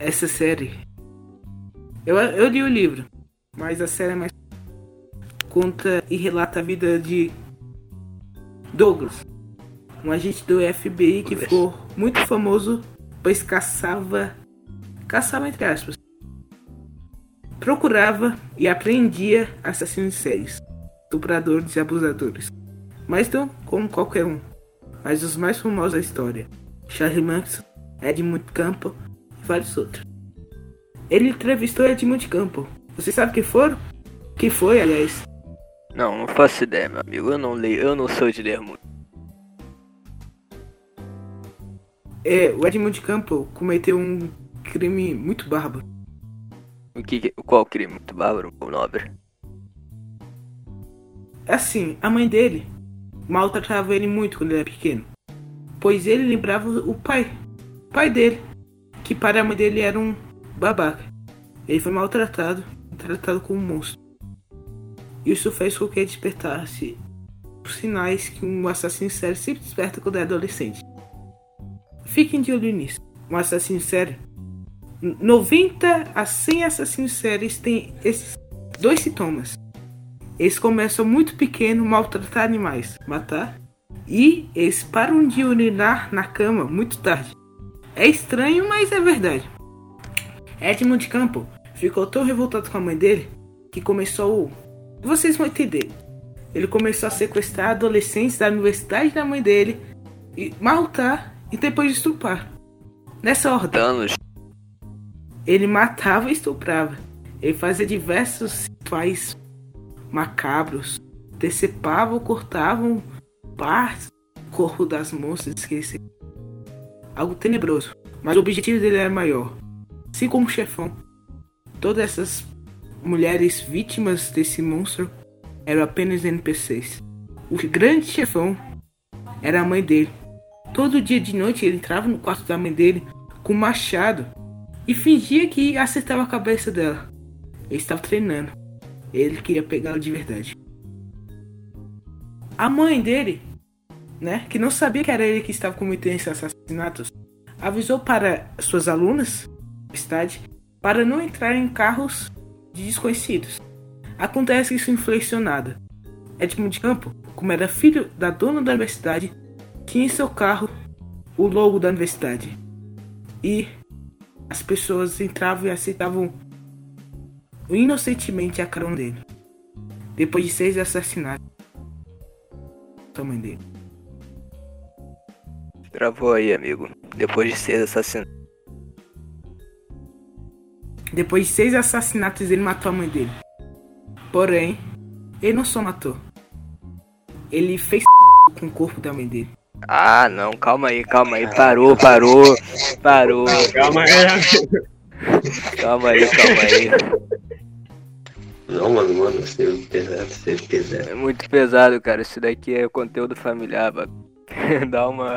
essa série. Eu, eu li o livro, mas a série é mais conta e relata a vida de Douglas, um agente do FBI que ficou muito famoso pois caçava caçava entre aspas procurava e apreendia assassinos séries, estupradores e abusadores. Mas não como qualquer um, mas os mais famosos da história. Charlie Manson, Edmund Campbell vários outros. Ele entrevistou Edmund Campbell. Você sabe quem foram? Quem foi, aliás? Não, não faço ideia, meu amigo. Eu não leio, eu não sou de ler muito. É, o Edmund Campbell cometeu um crime muito bárbaro. O que, qual crime muito bárbaro ou nobre? Assim, a mãe dele maltratava ele muito quando ele era pequeno, pois ele lembrava o pai, o pai dele, que para a mãe dele era um babaca. Ele foi maltratado, tratado como um monstro. Isso fez com que ele despertasse os sinais que um assassino sério sempre desperta quando é adolescente. Fiquem de olho nisso. Um assassino sério 90 a 100 assassinos sérios têm esses dois sintomas. Eles começam muito pequeno, maltratar animais, matar, e eles param de urinar na cama muito tarde. É estranho, mas é verdade. Edmund Campbell ficou tão revoltado com a mãe dele que começou. Vocês vão entender. Ele começou a sequestrar adolescentes da universidade da mãe dele e maltar e depois estuprar. Nessa ordem. Danos. Ele matava e estuprava. Ele fazia diversos rituais macabros. Decepavam ou cortavam partes do corpo das moças esquecidas. Algo tenebroso. Mas o objetivo dele era maior. Assim como o chefão. Todas essas mulheres vítimas desse monstro eram apenas NPCs. O grande chefão era a mãe dele. Todo dia de noite ele entrava no quarto da mãe dele com um machado e fingia que acertava a cabeça dela. Ele estava treinando. Ele queria pegá-la de verdade. A mãe dele, né, que não sabia que era ele que estava cometendo esses assassinatos, avisou para suas alunas, universidade, para não entrar em carros de desconhecidos. Acontece isso inflexionada. Edmund Campo, como era filho da dona da universidade, tinha em seu carro o logo da universidade. E as pessoas entravam e aceitavam inocentemente a carona dele. Depois de seis assassinatos. A mãe dele. Travou aí, amigo. Depois de seis assassinatos. Depois de seis assassinatos, ele matou a mãe dele. Porém, ele não só matou. Ele fez com o corpo da mãe dele. Ah, não, calma aí, calma aí. Parou, parou, parou. Calma aí. Calma aí, calma aí. Não, mano, mano, ser pesado, ser pesado. É muito pesado, cara. Isso daqui é conteúdo familiar, mano. Dá uma.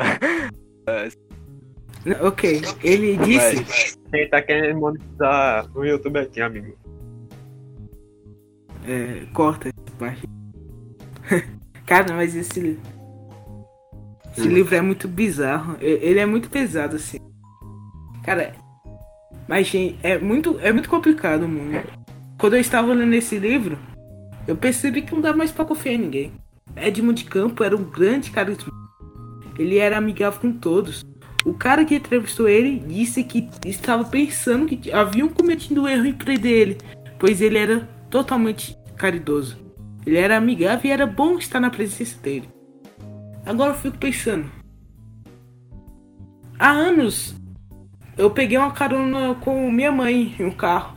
Ok, ele disse. Quem tá querendo monetizar o YouTube aqui, amigo? É, corta essa parte. Cara, mas esse. Esse livro é muito bizarro. Ele é muito pesado, assim. Cara. Mas, gente, é muito, é muito complicado, mano. Quando eu estava lendo esse livro, eu percebi que não dá mais pra confiar em ninguém. Edmund Campo era um grande carisma. Ele era amigável com todos. O cara que entrevistou ele disse que estava pensando que haviam cometido erro em prender ele, pois ele era totalmente caridoso. Ele era amigável e era bom estar na presença dele. Agora eu fico pensando. Há anos eu peguei uma carona com minha mãe em um carro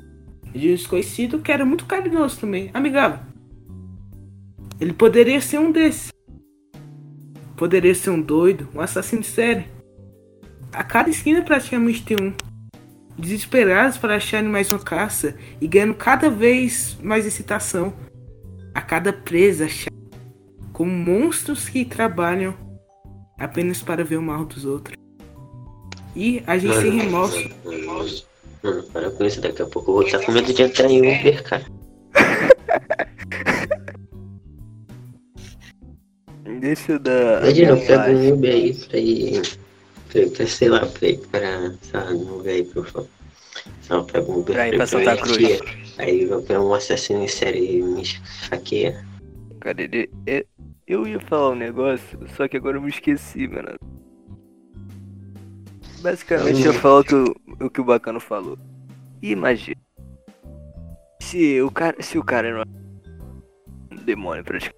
de um desconhecido que era muito carinhoso também, amigável. Ele poderia ser um desses. Poderia ser um doido, um assassino de série. A cada esquina praticamente tem um. Desesperados para acharem mais uma caça e ganhando cada vez mais excitação. A cada presa achada como monstros que trabalham apenas para ver o mal dos outros. E a gente sem remorso. Mano, para com isso, daqui a pouco eu vou estar com medo de entrar em Uber, cara. Eu dar. Imagina, eu pego um Uber aí pra ir. Pra, pra, sei lá, pra ir pra. Lá, no Uber aí, por favor. Não, pega o Uber Pra ir pra pra Santa Cruz. Aí vem um assassino em série me esfaqueia. Cara, ele, eu, eu ia falar um negócio, só que agora eu me esqueci, mano. Basicamente eu falo o que o, o que o bacano falou. Imagina. Se o cara. Se o cara é um demônio praticamente.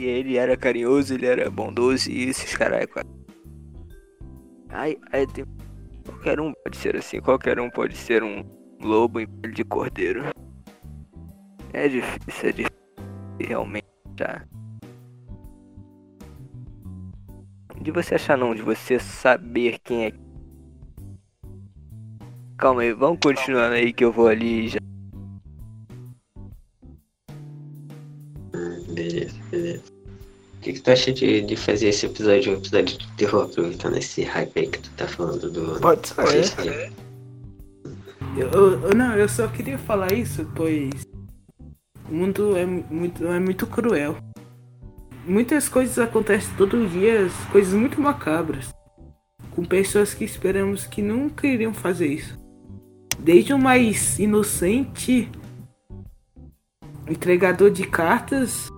E ele era carinhoso, ele era bondoso e esses caras. Aí, aí tem. Qualquer um pode ser assim, qualquer um pode ser um lobo em pele de cordeiro. É difícil, é difícil realmente tá? De você achar não, de você saber quem é. Calma aí, vamos continuando aí que eu vou ali já. Beleza, beleza. O que, que tu acha de, de fazer esse episódio um episódio de terror, aproveitando esse hype aí que tu tá falando do. Pode ser. Eu, eu- eu- não, eu só queria falar isso, pois o mundo é muito, é muito cruel. Muitas coisas acontecem todos os dias, coisas muito macabras, com pessoas que esperamos que nunca iriam fazer isso. Desde o mais inocente entregador de cartas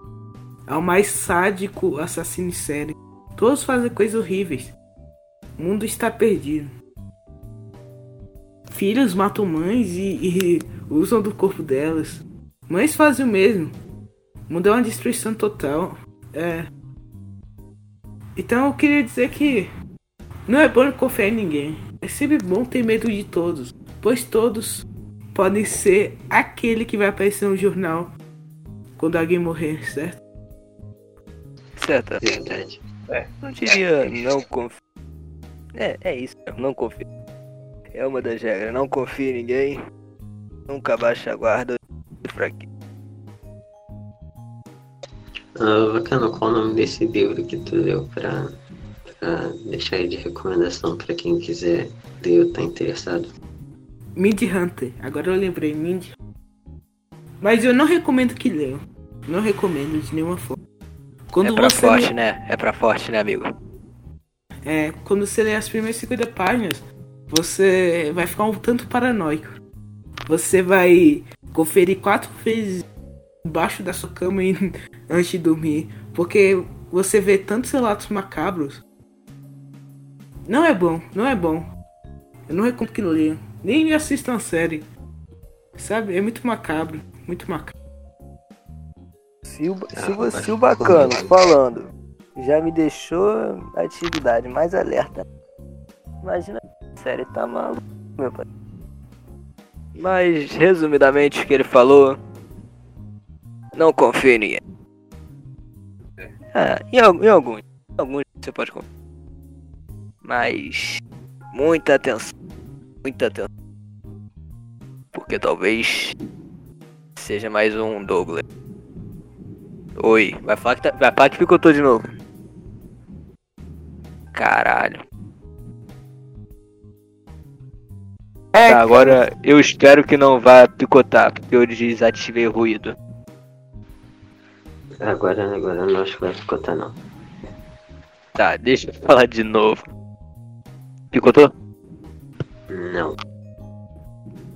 ao mais sádico assassino em série. Todos fazem coisas horríveis. O mundo está perdido filhos matam mães e, e usam do corpo delas. Mães fazem o mesmo. O mundo é uma destruição total. É. Então eu queria dizer que não é bom confiar em ninguém. É sempre bom ter medo de todos, pois todos podem ser aquele que vai aparecer no jornal quando alguém morrer, certo? Certo, Verdade. não diria não confio. É, é isso, não confio. É uma das regras, não confie em ninguém. Nunca baixe a guarda pra quê? Ah, bacana, qual o nome desse livro que tu deu pra, pra deixar aí de recomendação pra quem quiser ler ou tá interessado? Mind Hunter. Agora eu lembrei, Mind. Mas eu não recomendo que leiam. Não recomendo de nenhuma forma. Quando é pra forte, lê- né? É pra forte, né, amigo? É, quando você lê as primeiras 50 páginas, você vai ficar um tanto paranoico. Você vai conferir quatro vezes embaixo da sua cama antes de dormir. Porque você vê tantos relatos macabros. Não é bom, não é bom. Eu não recomendo que leiam. Nem assistam a série. Sabe? É muito macabro. Muito macabro. Se o, se o- se o bacano falando já me deixou a atividade mais alerta. Imagina, a série tá maluco, meu pai. Mas, resumidamente, o que ele falou. Não confie em ninguém. Ah, em, em alguns. Em alguns você pode confiar. Mas. Muita atenção. Muita atenção. Porque talvez. Seja mais um Douglas. Oi, vai falar que, tá, vai falar que picotou de novo. Caralho. É, Tá, agora eu espero que não vá picotar, porque eu desativei o ruído. Agora, agora não acho que vai picotar não. Tá, deixa eu falar de novo. Picotou? Não.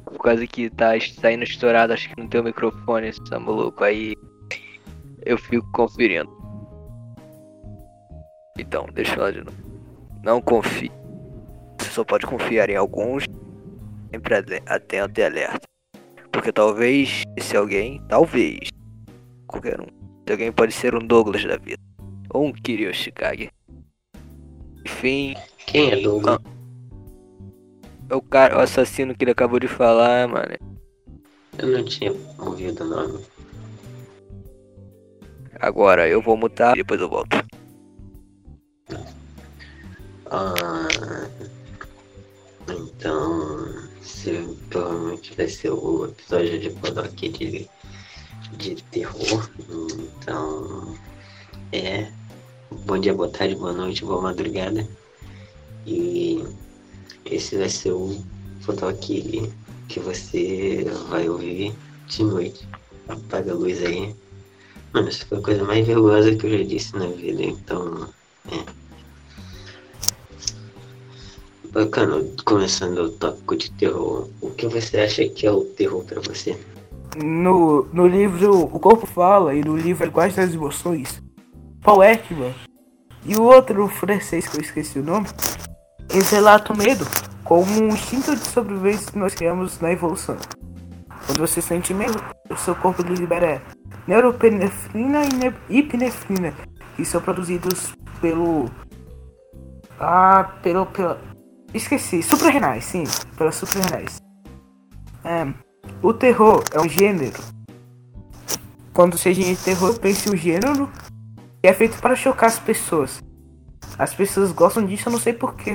Por causa que tá saindo estourado, acho que no teu microfone, esse tá maluco. Aí eu fico conferindo. Então, deixa eu falar de novo. Não confie. Você só pode confiar em alguns. Sempre atento e alerta. Porque talvez esse alguém, talvez, qualquer um, esse alguém pode ser um Douglas da vida. Ou um Kiryu Shikage. Enfim, Quem é Douglas? é o cara, o assassino que ele acabou de falar, mano. Eu não tinha ouvido o nome. Agora eu vou mutar e depois eu volto. Ah, então, se provavelmente vai ser o episódio de Podok de, de terror. Então, é. Bom dia, boa tarde, boa noite, boa madrugada. E esse vai ser o Podok que você vai ouvir de noite. Apaga a luz aí. Mano, isso foi a coisa mais vergonhosa que eu já disse na vida, então. É. Bacana, começando o tópico de terror, o que você acha que é o terror pra você? No, no livro O Corpo Fala e no livro Linguagem das Emoções, Paul Ekman e o outro francês que eu esqueci o nome, eles relatam o medo como um instinto de sobrevivência que nós criamos na evolução. Quando você sente medo, o seu corpo libera neuropinefrina e epinefrina, que são produzidos pelo. Ah, pelo. pela. Esqueci, suprarrenais, sim, pelas suprarrenais. É, o terror é um gênero. Quando seja em terror, pense um gênero que é feito para chocar as pessoas. As pessoas gostam disso, eu não sei porquê.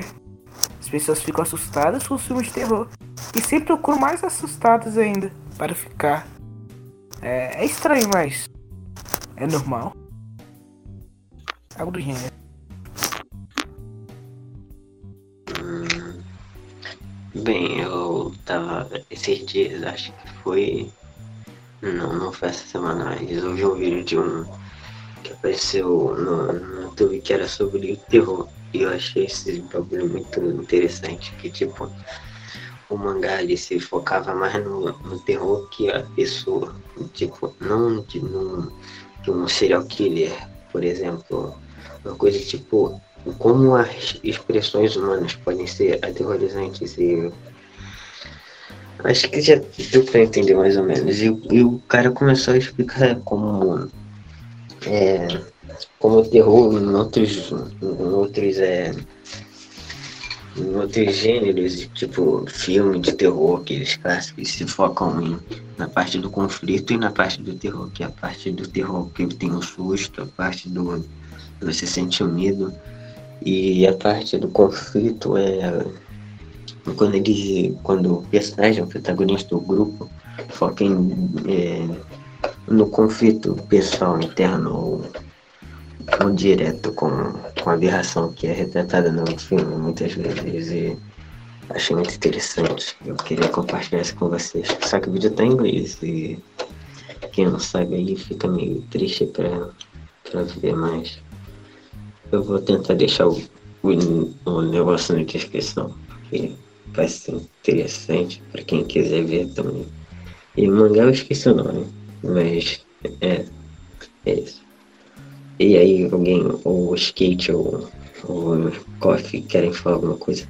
As pessoas ficam assustadas com os filmes de terror e sempre procuram mais assustadas ainda para ficar. É, é estranho, mas é normal. Algo do gênero. Bem, eu tava esses dias, acho que foi. Não, não foi essa semana, mas eu vi um vídeo de um que apareceu no, no YouTube que era sobre terror. E eu achei esse bagulho muito interessante, que tipo, o mangá ele se focava mais no, no terror que a pessoa. Tipo, não de, no, de um serial killer, por exemplo. Uma coisa tipo, como as expressões humanas podem ser aterrorizantes e Acho que já deu pra entender mais ou menos. E, e o cara começou a explicar como é, como terror em outros, em outros, é, outros gêneros, tipo filme de terror, aqueles clássicos se focam em, na parte do conflito e na parte do terror, que é a parte do terror que tem um susto, a parte do você sente o medo, e a parte do conflito é quando ele, quando o personagem, o protagonista do grupo, foca em, é, no conflito pessoal interno ou direto com, com a aberração que é retratada no filme muitas vezes e achei muito interessante. Eu queria compartilhar isso com vocês. Só que o vídeo tá em inglês e quem não sabe aí fica meio triste pra, pra ver mais. Eu vou tentar deixar o, o, o negócio na descrição, porque vai ser interessante para quem quiser ver também. E mangá eu esqueci o nome, mas é, é isso. E aí, alguém, ou Skate ou, ou Coffee, querem falar alguma coisa?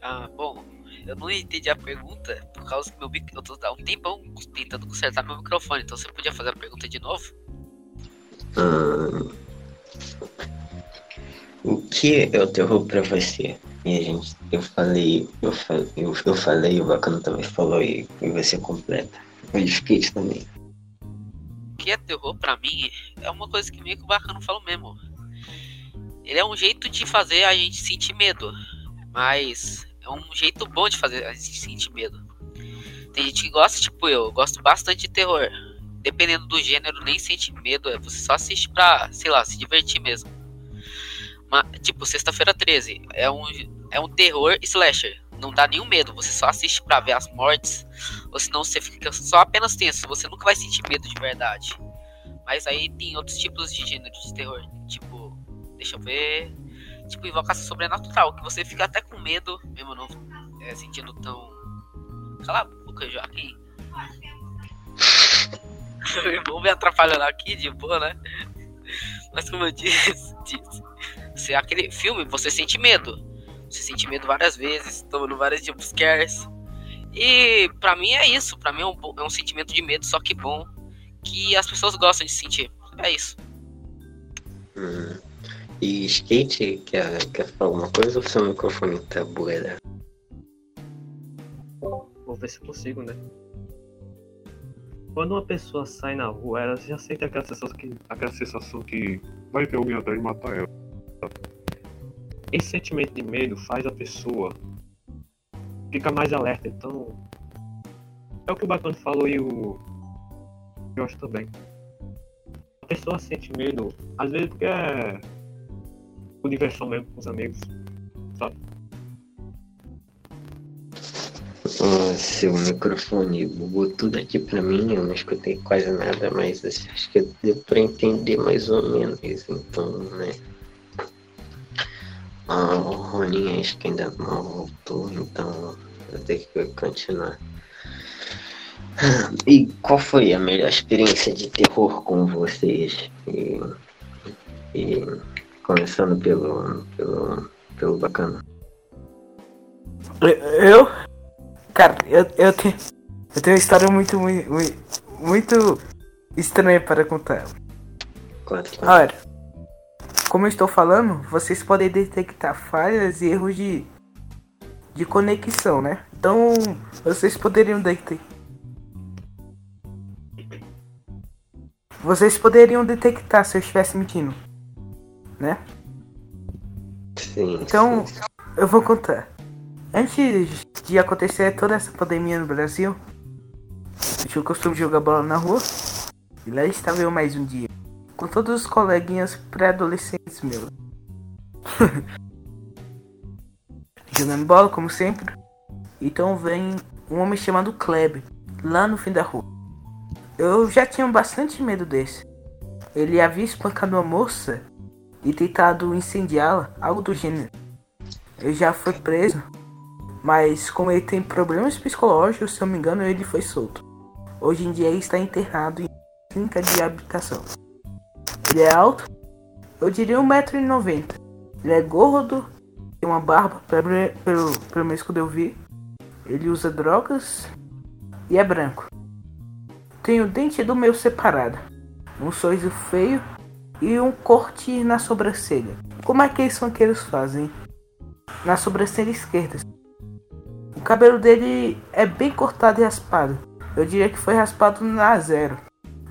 Ah, bom, eu não entendi a pergunta por causa que meu mic... eu tô há um tempão tentando consertar meu microfone, então você podia fazer a pergunta de novo? Hum, o que é o terror pra você? E a gente, eu falei, eu falei, eu, eu falei, o Bacana também falou e, e você completa. O Skate também que é terror para mim é uma coisa que meio que o Bacano falou mesmo. Ele é um jeito de fazer a gente sentir medo, mas é um jeito bom de fazer a gente sentir medo. Tem gente que gosta, tipo eu, gosto bastante de terror. Dependendo do gênero, nem sente medo, é você só assiste pra, sei lá, se divertir mesmo. Mas, tipo, Sexta-feira 13 é um, é um terror slasher não dá nenhum medo, você só assiste para ver as mortes, ou senão você fica só apenas tenso, você nunca vai sentir medo de verdade. Mas aí tem outros tipos de gênero de terror, tipo, deixa eu ver, tipo invocação sobrenatural, que você fica até com medo, mesmo não é, sentindo tão. Cala a boca, Joaquim. Vou me atrapalhando aqui de boa, né? Mas como eu disse, disse, se é aquele filme, você sente medo. Você sente medo várias vezes, tomando vários jumpscares. E para mim é isso. para mim é um, é um sentimento de medo, só que bom. Que as pessoas gostam de sentir. É isso. Hum. E skate, quer, quer falar alguma coisa ou seu microfone tá buera? Vou ver se consigo, né? Quando uma pessoa sai na rua, ela já sente aquela sensação que, aquela sensação que vai ter alguém atrás de matar ela. Esse sentimento de medo faz a pessoa ficar mais alerta. Então, é o que o Bacana falou e o acho também. A pessoa sente medo, às vezes porque é por diversão mesmo com os amigos, sabe? Oh, seu microfone bugou tudo aqui pra mim, eu não escutei quase nada, mas acho que deu pra entender mais ou menos, então, né? Ah, o Roninho acho que ainda não voltou, então eu tenho que continuar. E qual foi a melhor experiência de terror com vocês? E, e começando pelo, pelo, pelo bacana. Eu? Cara, eu, eu, tenho, eu tenho uma história muito, muito, muito estranha para contar. Quatro. Olha, como eu estou falando, vocês podem detectar falhas e erros de, de conexão, né? Então, vocês poderiam detectar. Vocês poderiam detectar se eu estivesse mentindo, né? Sim. Então, sim. eu vou contar. Antes de acontecer toda essa pandemia no Brasil, eu tinha o costume de jogar bola na rua. E lá estava eu mais um dia. Com todos os coleguinhas pré-adolescentes meus. Jogando bola, como sempre. Então vem um homem chamado Kleb, lá no fim da rua. Eu já tinha bastante medo desse. Ele havia espancado uma moça e tentado incendiá-la, algo do gênero. Ele já foi preso, mas como ele tem problemas psicológicos, se eu não me engano, ele foi solto. Hoje em dia ele está internado em clínica de habitação. Ele é alto, eu diria 1,90m. Ele é gordo, tem uma barba, pelo, pelo, menos quando eu vi. Ele usa drogas e é branco. Tem o dente do meio separado, um sorriso feio e um corte na sobrancelha. Como é que esses funkeiros fazem? Na sobrancelha esquerda. O cabelo dele é bem cortado e raspado. Eu diria que foi raspado na zero.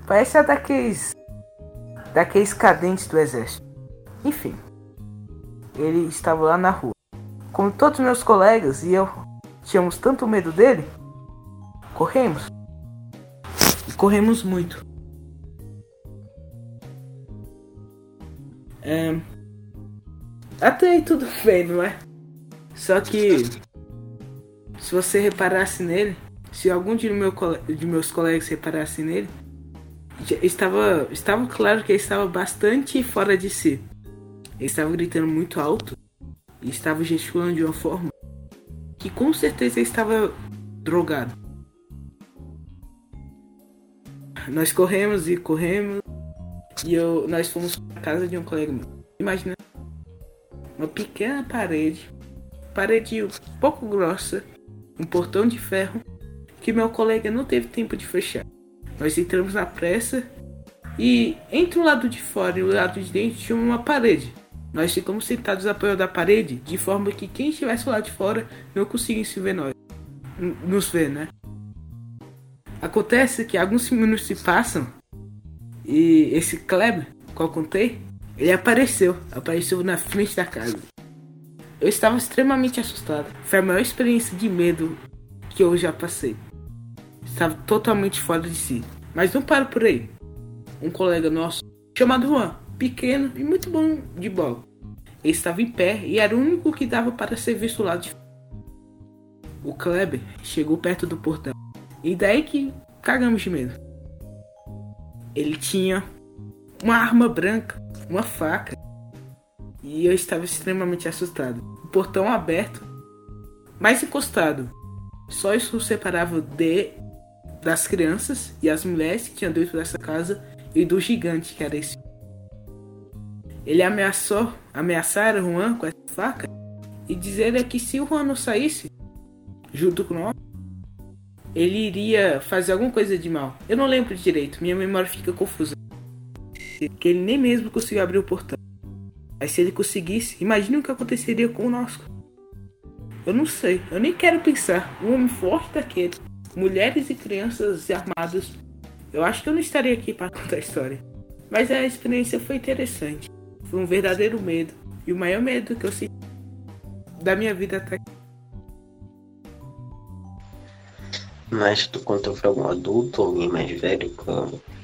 Parece a daqueles. Daqueles cadentes do exército. Enfim. Ele estava lá na rua. Como todos meus colegas e eu tínhamos tanto medo dele, corremos. E corremos muito. É... Até aí tudo bem, não é? Só que se você reparasse nele, se algum de, meu, de meus colegas reparasse nele, estava, estava claro que ele estava bastante fora de si. Ele estava gritando muito alto e estava gesticulando de uma forma que com certeza estava drogado. Nós corremos e corremos e eu, nós fomos para casa de um colega meu. Imagina uma pequena parede, parede um pouco grossa, um portão de ferro que meu colega não teve tempo de fechar. Nós entramos na pressa e entre o lado de fora e o lado de dentro tinha uma parede. Nós ficamos sentados apoiando a parede de forma que quem estivesse lá de fora não conseguisse ver nós. Nos ver, né? Acontece que alguns minutos se passam e esse Kleber, qual contei, ele apareceu. Apareceu na frente da casa. Eu estava extremamente assustado. Foi a maior experiência de medo que eu já passei. Estava totalmente fora de si. Mas não paro por aí. Um colega nosso, chamado Juan, pequeno e muito bom de bola. Ele estava em pé e era o único que dava para ser visto lá de O Kleber chegou perto do portão. E daí que cagamos de medo. Ele tinha uma arma branca, uma faca. E eu estava extremamente assustado. O portão aberto, mais encostado. Só isso separava de das crianças e as mulheres que tinham dentro dessa casa e do gigante que era esse. Ele ameaçou, ameaçar o Juan com essa faca e dizer que se o Juan não saísse junto com nós, ele iria fazer alguma coisa de mal. Eu não lembro direito, minha memória fica confusa. Que ele nem mesmo conseguiu abrir o portão. Mas se ele conseguisse, imagine o que aconteceria conosco. Eu não sei, eu nem quero pensar. Um homem forte daquele, mulheres e crianças armadas. Eu acho que eu não estaria aqui para contar a história. Mas a experiência foi interessante. Foi um verdadeiro medo. E o maior medo que eu senti da minha vida até aqui. Mas tu contou pra algum adulto ou alguém mais velho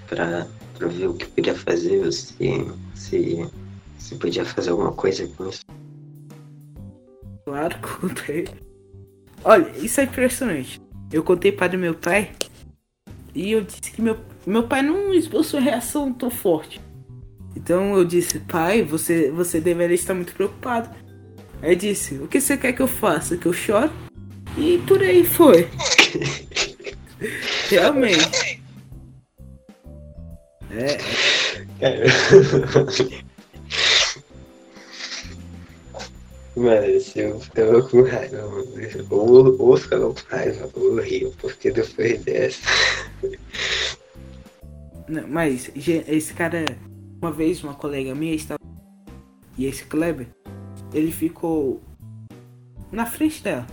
pra, pra ver o que podia fazer, se, se, se podia fazer alguma coisa com isso? Claro, contei. Olha, isso é impressionante. Eu contei para meu pai e eu disse que meu, meu pai não esboçou reação tão forte. Então eu disse, pai, você, você deveria estar muito preocupado. Aí disse, o que você quer que eu faça? Que eu chore? E por aí foi. Realmente. É, Cara. Mano, se eu ficava com raiva, mano. Ou, ou ficava com raiva, ou ria, porque depois dessa. Não, mas esse cara, uma vez uma colega minha estava. E esse Kleber, ele ficou na frente dela.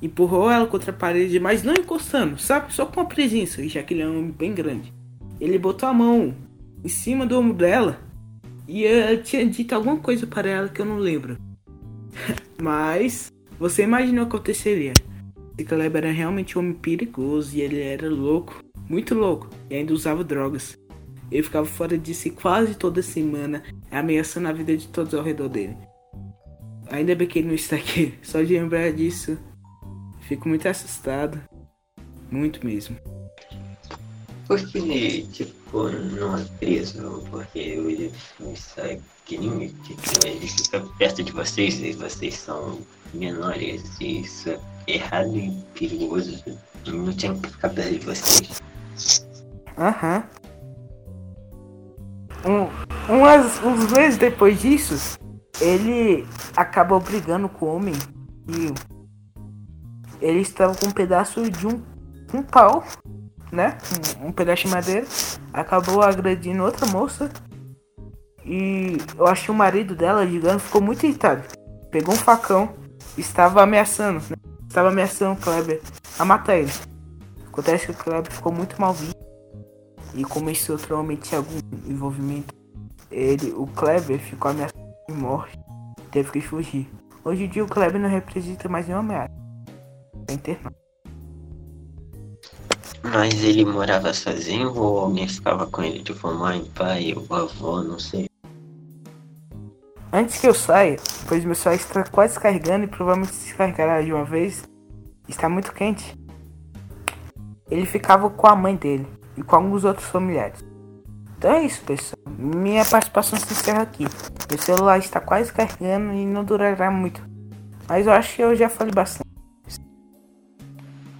Empurrou ela contra a parede, mas não encostando, sabe? Só com a presença, já que ele é um homem bem grande. Ele botou a mão em cima do ombro dela e eu tinha dito alguma coisa para ela que eu não lembro. mas você imaginou o que aconteceria. Esse Kleber era realmente um homem perigoso e ele era louco, muito louco, e ainda usava drogas. Ele ficava fora de si quase toda semana, ameaçando a vida de todos ao redor dele. Ainda bem que ele não está aqui, só de lembrar disso, fico muito assustado. Muito mesmo. Porque, tipo, não é preso, porque ele sabe que ninguém tipo, ele fica perto de vocês e vocês são menores e isso é errado e perigoso. Não tinha que ficar perto de vocês. Aham. Um, umas, uns meses depois disso, ele acabou brigando com o homem e ele estava com um pedaço de um, um pau, né? Um, um pedaço de madeira. Acabou agredindo outra moça. E eu acho que o marido dela, gigante, ficou muito irritado. Pegou um facão, estava ameaçando, né? Estava ameaçando o Kleber a matar ele. Acontece que o Kleber ficou muito mal visto. E como esse outro homem tinha algum envolvimento, ele, o Kleber ficou ameaçado de morte. Teve que fugir. Hoje em dia o Kleber não representa mais nenhuma ameaça. Tá internado. Mas ele morava sozinho ou alguém ficava com ele? Tipo, mãe, pai, o avô, não sei. Antes que eu saia, pois meu celular está quase carregando e provavelmente se carregará de uma vez, está muito quente. Ele ficava com a mãe dele e com alguns outros familiares. Então é isso, pessoal. Minha participação se encerra aqui. Meu celular está quase carregando e não durará muito. Mas eu acho que eu já falei bastante.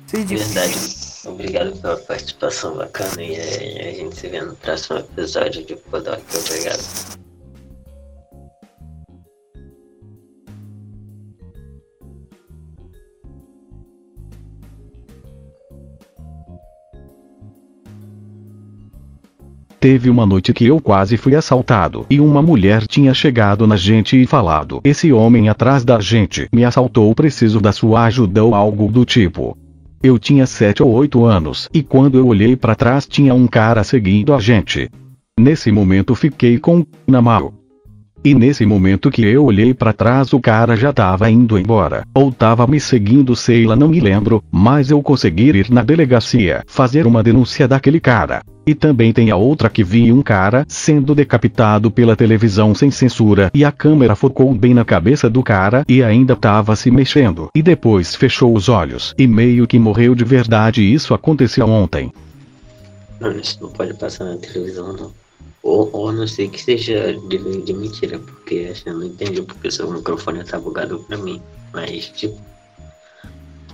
Se. Verdade. Obrigado pela participação bacana e a gente se vê no próximo episódio de Podok. Obrigado. Teve uma noite que eu quase fui assaltado e uma mulher tinha chegado na gente e falado: Esse homem atrás da gente me assaltou, preciso da sua ajuda ou algo do tipo. Eu tinha 7 ou 8 anos e quando eu olhei para trás tinha um cara seguindo a gente. Nesse momento fiquei com na mão. E nesse momento que eu olhei para trás o cara já tava indo embora, ou tava me seguindo sei lá não me lembro, mas eu consegui ir na delegacia, fazer uma denúncia daquele cara. E também tem a outra que vi um cara sendo decapitado pela televisão sem censura e a câmera focou bem na cabeça do cara e ainda tava se mexendo e depois fechou os olhos e meio que morreu de verdade isso aconteceu ontem. Mano, isso não pode passar na televisão, não. Ou, ou a não sei que seja de, de mentira, porque assim, eu não entendi porque seu microfone tá bugado pra mim. Mas, tipo,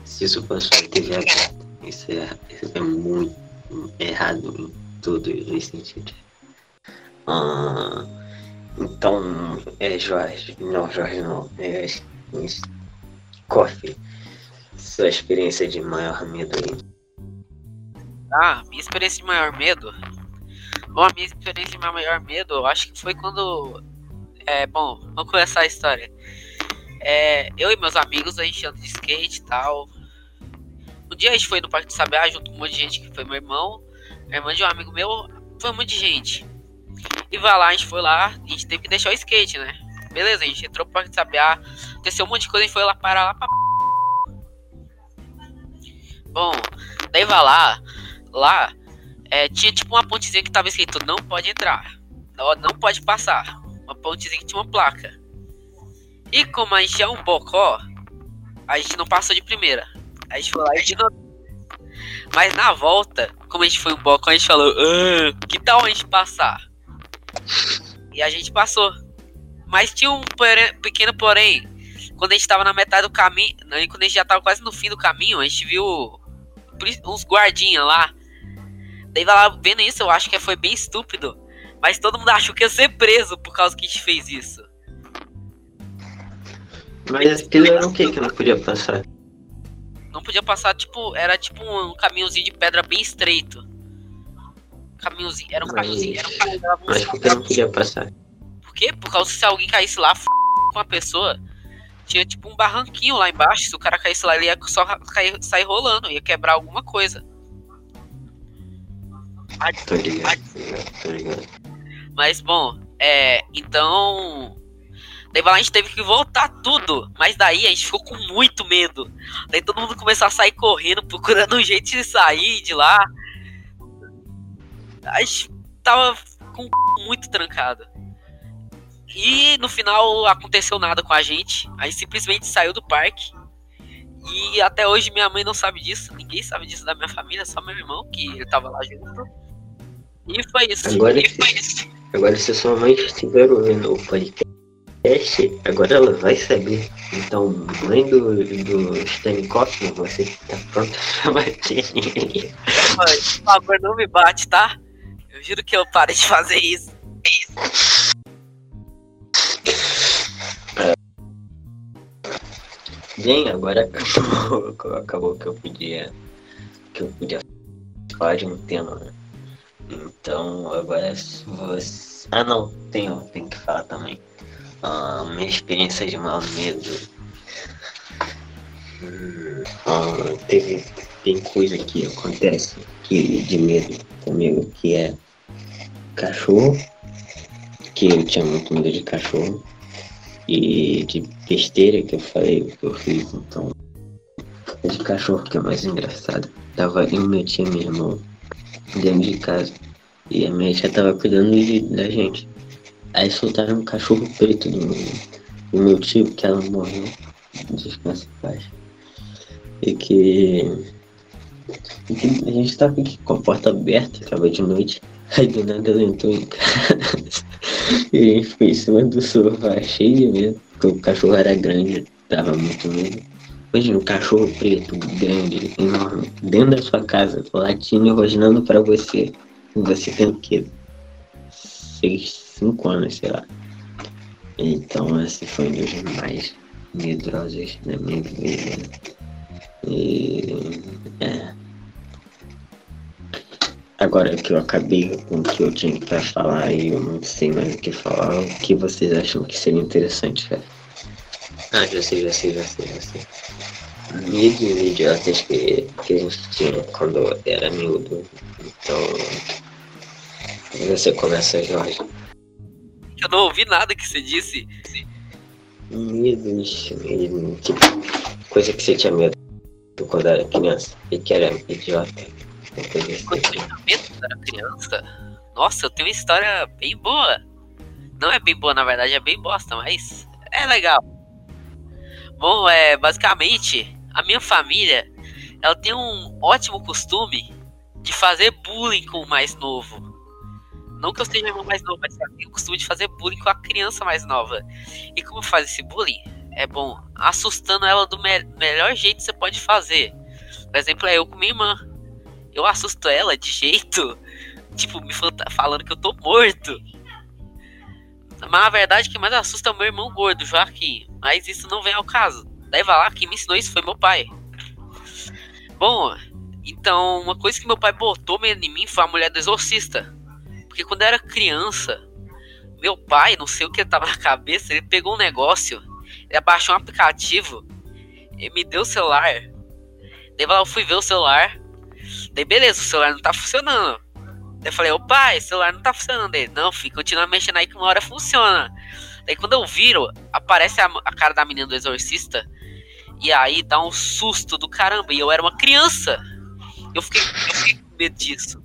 se isso passou na TV aberta, isso é, isso é muito errado em todos os sentidos. Ah, então, é Jorge, não, Jorge não, é Coffee, sua experiência de maior medo aí. Ah, minha experiência de maior medo. Bom, a minha experiência de maior medo, eu acho que foi quando. É, bom, vamos começar a história. É, eu e meus amigos, a gente anda de skate e tal. Um dia a gente foi no Parque do Sabiá junto com um monte de gente que foi meu irmão, a irmã de um amigo meu, foi um monte de gente. E vai lá, a gente foi lá, a gente teve que deixar o skate, né? Beleza, a gente entrou pro Parque do Sabiá, aconteceu um monte de coisa, a gente foi lá parar lá pra. Bom, daí vai lá, lá, é, tinha tipo uma pontezinha que tava escrito não pode entrar, não, não pode passar. Uma pontezinha que tinha uma placa. E como a gente é um bocó, a gente não passou de primeira. A gente foi lá e ignorou. Mas na volta, como a gente foi um bocó, a gente falou, ah, que tal a gente passar? E a gente passou. Mas tinha um porém- pequeno porém. Quando a gente tava na metade do caminho, quando a gente já tava quase no fim do caminho, a gente viu uns guardinha lá. Daí vai lá vendo isso, eu acho que foi bem estúpido. Mas todo mundo achou que ia ser preso por causa que a gente fez isso. Mas aquilo era o que que não podia passar? Não podia passar, tipo, era tipo um caminhozinho de pedra bem estreito. Caminhozinho, era um Mas- caminhozinho, era um caminho, dava uns- Mas por que não podia passar? Por quê? Por causa que se alguém caísse lá, f... com a pessoa, tinha tipo um barranquinho lá embaixo. Se o cara caísse lá, ele ia só cair, sair rolando, ia quebrar alguma coisa. Ligado, tô ligado. Mas bom, é. Então. Daí a gente teve que voltar tudo. Mas daí a gente ficou com muito medo. Daí todo mundo começou a sair correndo, procurando um jeito de sair de lá. A gente tava com muito trancado. E no final aconteceu nada com a gente. A gente simplesmente saiu do parque. E até hoje minha mãe não sabe disso. Ninguém sabe disso da minha família, só meu irmão, que tava lá junto. E foi isso. Agora- E foi isso. Agora, se sua mãe estiver ouvindo o podcast, agora ela vai saber. Então, mãe do, do Stanley Kaufman, você tá pronta pra bater nele. Mãe, por favor, não me bate, tá? Eu juro que eu parei de fazer isso. Bem, agora acabou, acabou que eu podia que eu podia falar de um tema, né? Então agora você. Ah não, tenho, tenho que falar também. Ah, minha experiência de mau medo. Ah, teve tem coisa que acontece que de medo comigo que é cachorro, que eu tinha muito medo de cachorro e de besteira que eu falei, que eu fiz, então. De cachorro que é mais engraçado. Tava eu, meu tio e meu irmão dentro de casa. E a minha tia tava cuidando de, da gente. Aí soltaram um cachorro preto do, do meu tio, que ela morreu. Descansa em paz. E que. E que a gente tava aqui com a porta aberta, tava de noite. Aí do nada ela entrou em casa. E a gente ficou em cima do sofá, cheio de medo. Porque o cachorro era grande, dava muito medo. Imagina um cachorro preto, grande, enorme, dentro da sua casa, latindo e rosnando pra você. Você tem o quê? Seis, cinco anos, sei lá. Então esse foi um dos mais medrosos da minha vida. E. É. Agora que eu acabei com o que eu tinha pra falar e eu não sei mais o que falar, o que vocês acham que seria interessante, cara? Ah, já sei, já sei, já sei, já sei. Mídias idiotas que, que a gente tinha quando era miúdo. Então. Você começa, Jorge. Eu não ouvi nada que você disse. Medos, medo, tipo, coisa que você tinha medo quando era criança e que era idiota. assim. Quando eu tinha medo quando era criança. Nossa, eu tenho uma história bem boa. Não é bem boa, na verdade, é bem bosta, mas é legal. Bom, é basicamente a minha família, ela tem um ótimo costume de fazer bullying com o mais novo. Não que eu seja irmão mais novo, mas ela tem o costume de fazer bullying com a criança mais nova. E como faz esse bullying? É bom, assustando ela do me- melhor jeito que você pode fazer. Por exemplo, é eu com minha irmã. Eu assusto ela de jeito, tipo, me falando que eu tô morto. Mas na verdade, quem mais assusta é o meu irmão gordo, Joaquim. Mas isso não vem ao caso. Vai lá, quem me ensinou isso foi meu pai. Bom, então, uma coisa que meu pai botou medo em mim foi a mulher do exorcista. Porque quando eu era criança, meu pai, não sei o que tava na cabeça, ele pegou um negócio, ele abaixou um aplicativo, ele me deu o celular. Daí lá, eu fui ver o celular. Daí beleza, o celular não tá funcionando. Daí eu falei, ô pai, o celular não tá funcionando. Ele, não, filho, continua mexendo aí que uma hora funciona. Daí quando eu viro, aparece a, a cara da menina do exorcista. E aí dá um susto do caramba. E eu era uma criança. Eu fiquei, eu fiquei com medo disso.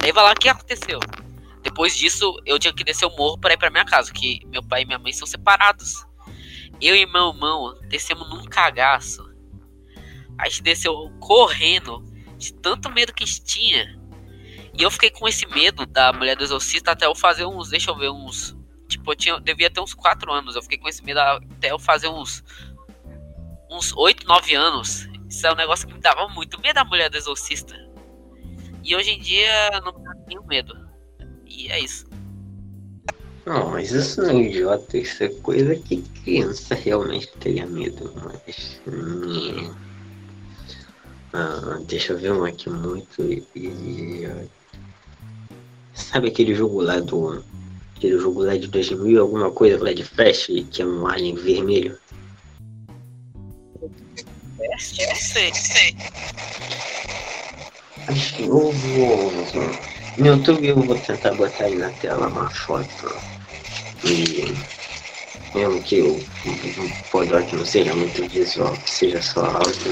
Daí vai lá, o que aconteceu? Depois disso, eu tinha que descer o morro para ir pra minha casa, que meu pai e minha mãe são separados. Eu e meu irmão descemos num cagaço. A gente desceu correndo, de tanto medo que a gente tinha. E eu fiquei com esse medo da mulher do exorcista até eu fazer uns, deixa eu ver, uns Tipo, eu tinha, devia ter uns 4 anos. Eu fiquei com esse medo até eu fazer uns. Uns 8, 9 anos. Isso é um negócio que me dava muito medo da mulher do exorcista. E hoje em dia não tenho medo. E é isso. Não, mas isso não é idiota, isso é coisa que criança realmente teria medo, mas. hum, Ah, deixa eu ver um aqui muito. Sabe aquele jogo lá do. Aquele jogo lá de 2000 e alguma coisa lá de Flash, que é um alien vermelho? Não sei, sei. Acho que eu vou. No YouTube eu vou tentar botar aí na tela uma foto. E mesmo que o, o Podok não seja muito visual, que seja só áudio.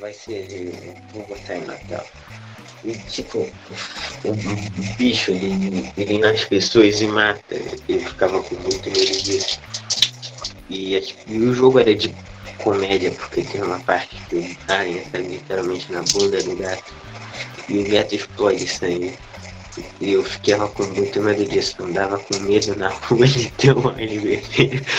Vai ser. Vou botar aí na tela. E tipo, o bicho ele, ele nas pessoas e mata. Eu ficava com muito medo disso. E, e o jogo era de comédia, porque tem uma parte que o alien tá literalmente na bunda do gato. E o gato explode sangue. E eu ficava com muito medo disso. Andava com medo na rua de ter um alien vermelho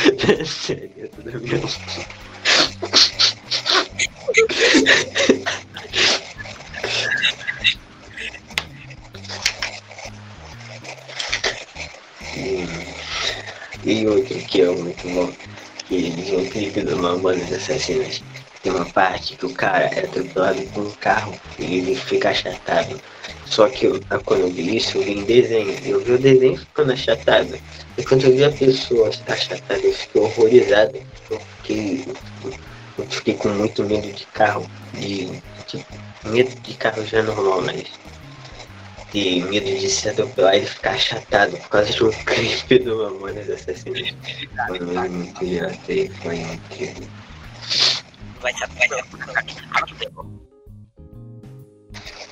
E, e outro que é muito bom, que eles vão clipe do Mamonas Assassinas. Tem uma parte que o cara é atropelado por um carro e ele fica achatado. Só que eu, quando eu vi isso, eu vi em desenho. Eu vi o desenho ficando achatado. E quando eu vi a pessoa achatada, eu fiquei horrorizado. Eu fiquei, eu fiquei com muito medo de carro. De, de- medo de carro já normal, mas de medo de se atropelar e ficar achatado por causa de um clipe do Mamonas Assassinas. Foi muito engraçado, foi incrível. Vai ser.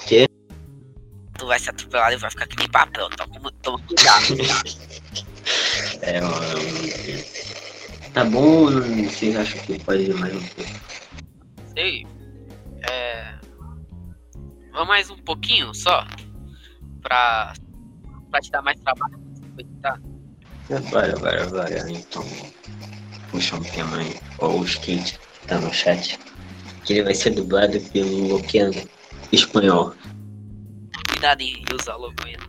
Quê? Tu vai ser atropelado e vai ficar que nem papel. Toma, toma cuidado. É, ó, tá bom, vocês acham que pode ir mais um pouco? Sei. É. Vamos mais um pouquinho só. Pra. Pra te dar mais trabalho. Tá? Agora, agora, agora, então, puxa um tema aí, ó, o skate que tá no chat, que ele vai ser dublado pelo Loquendo espanhol. Cuidado em usar ainda.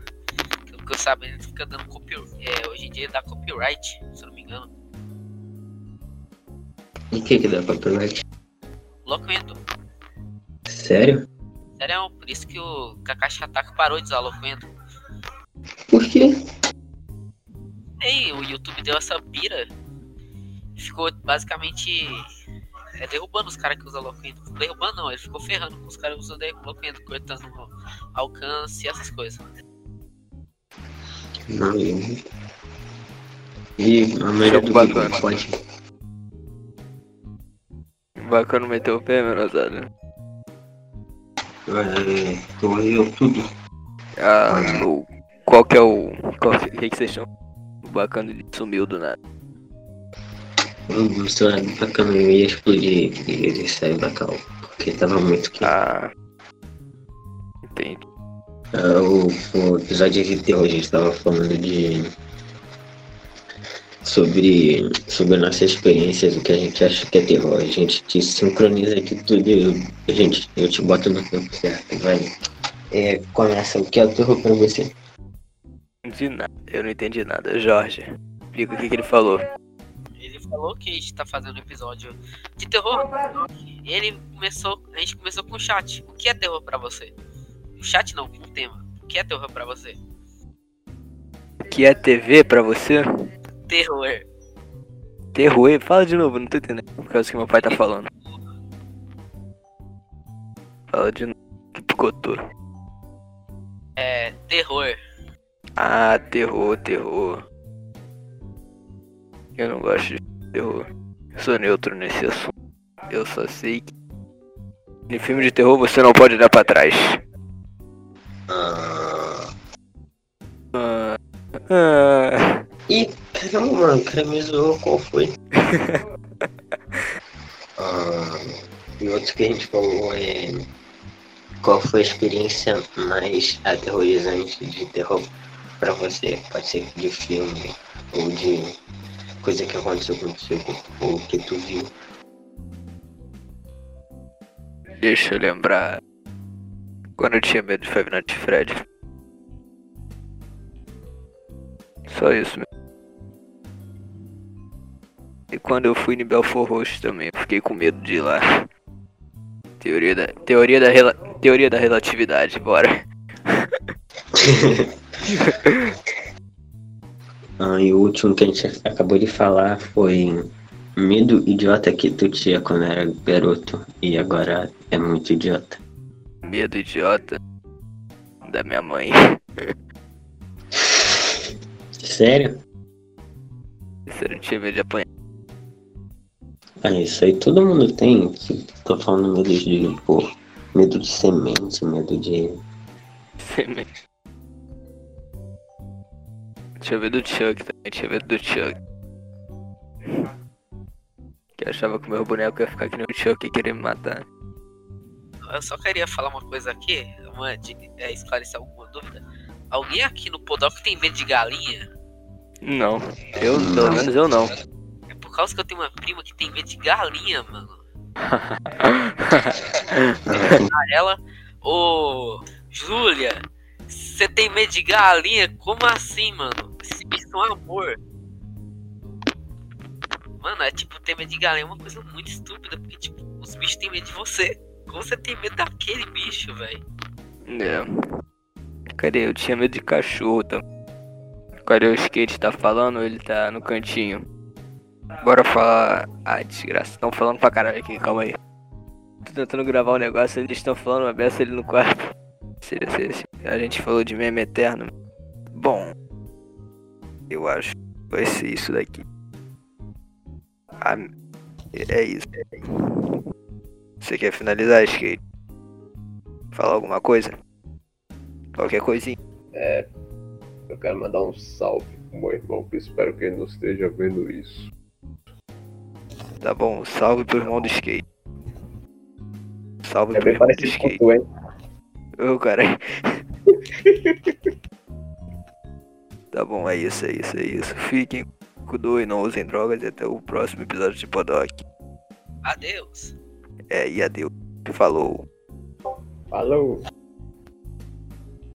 Pelo que eu sabendo, ele fica dando copyright. É, hoje em dia dá copyright, se eu não me engano. E o que que dá copyright? Loquendo. Sério? Sério, por isso que o Kakashi Ataka parou de usar Loquendo. Por quê? Ei, o YouTube deu essa pira. Ficou basicamente é, derrubando os caras que usam Loquendo. Derrubando não, ele ficou ferrando com os caras que usam Loquendo, cortando alcance e essas coisas. Não, eu... E a maioria do Bacana. pode. Bacana meter o pé, meu otário. É, tu eu tudo. Ah, o, qual que é o. Qual que, que, que vocês chamam? O bacana ele sumiu do nada. O celular do bacana eu ia explodir e ele saiu da cal. Porque tava muito quente. Ah. Entendi. Ah, o, o episódio de terror a gente tava falando de. Sobre, sobre a nossa experiência, do que a gente acha que é terror. A gente te sincroniza aqui tudo e eu, gente, eu te boto no tempo certo, vai. É, começa, o que é o terror pra você? Não entendi nada. Eu não entendi nada. Jorge, explica o que, que ele falou. Ele falou que a gente tá fazendo um episódio de terror. Ele começou. A gente começou com o chat. O que é terror pra você? O chat não, com o tema. O que é terror pra você? O que é TV pra você? Terror. Terror? Fala de novo, não tô entendendo. Por causa que meu pai tá falando. Fala de novo. Que picotou. É. Terror. Ah, terror, terror. Eu não gosto de terror. Eu sou neutro nesse assunto. Eu só sei que. Em filme de terror você não pode olhar pra trás. Ah, Ah, ah, Ih, caramba, mano, o cara me zoou, qual foi? Ah, e outro que a gente falou é. Qual foi a experiência mais aterrorizante de terror? pra você. Pode ser de filme ou de coisa que aconteceu contigo ou que tu viu. Deixa eu lembrar. Quando eu tinha medo de Five Nights at Fred. Só isso mesmo. E quando eu fui em Belfort Roxo também, eu fiquei com medo de ir lá. Teoria da, teoria da, rela, teoria da relatividade, bora. Ah, e o último que a gente acabou de falar foi medo idiota que tu tinha quando era garoto e agora é muito idiota. Medo idiota da minha mãe. Sério? Você não tinha medo de apanhar. Ah, isso aí todo mundo tem. Tô falando medo de, pô, medo de semente, medo de. Semente. Tinha medo do Chuck também, tinha medo do Chuck. Que achava que o meu boneco ia ficar que nem o Chuck e querer me matar. Eu só queria falar uma coisa aqui, uma, de, é, esclarecer alguma dúvida. Alguém aqui no Podoc tem medo de galinha? Não, eu, pelo menos eu não. É por causa que eu tenho uma prima que tem medo de galinha, mano. Ela, ô, Júlia, você tem medo de galinha? Como assim, mano? Esse bicho é um amor. Mano, é tipo, ter medo de galinha é uma coisa muito estúpida, porque, tipo, os bichos têm medo de você. Como você tem medo daquele bicho, velho? É. Cadê? Eu tinha medo de cachorro também. Cadê o skate? Tá falando ele tá no cantinho? Bora falar. Ah, desgraça. Estão falando pra caralho aqui, calma aí. Tô tentando gravar um negócio, eles estão falando uma beça ali no quarto. Seria ser assim. A gente falou de meme eterno. Bom. Eu acho que vai ser isso daqui. Ah, é isso. Você quer finalizar, skate? Falar alguma coisa? Qualquer coisinha. É, eu quero mandar um salve pro meu irmão, que espero que ele não esteja vendo isso. Tá bom, salve pro irmão do skate. Salve É pro irmão do skate. tu, hein? Ô, cara. tá bom, é isso, é isso, é isso. Fiquem com dor e não usem drogas e até o próximo episódio de Podoc. Adeus. É, e adeus. Falou. Falou!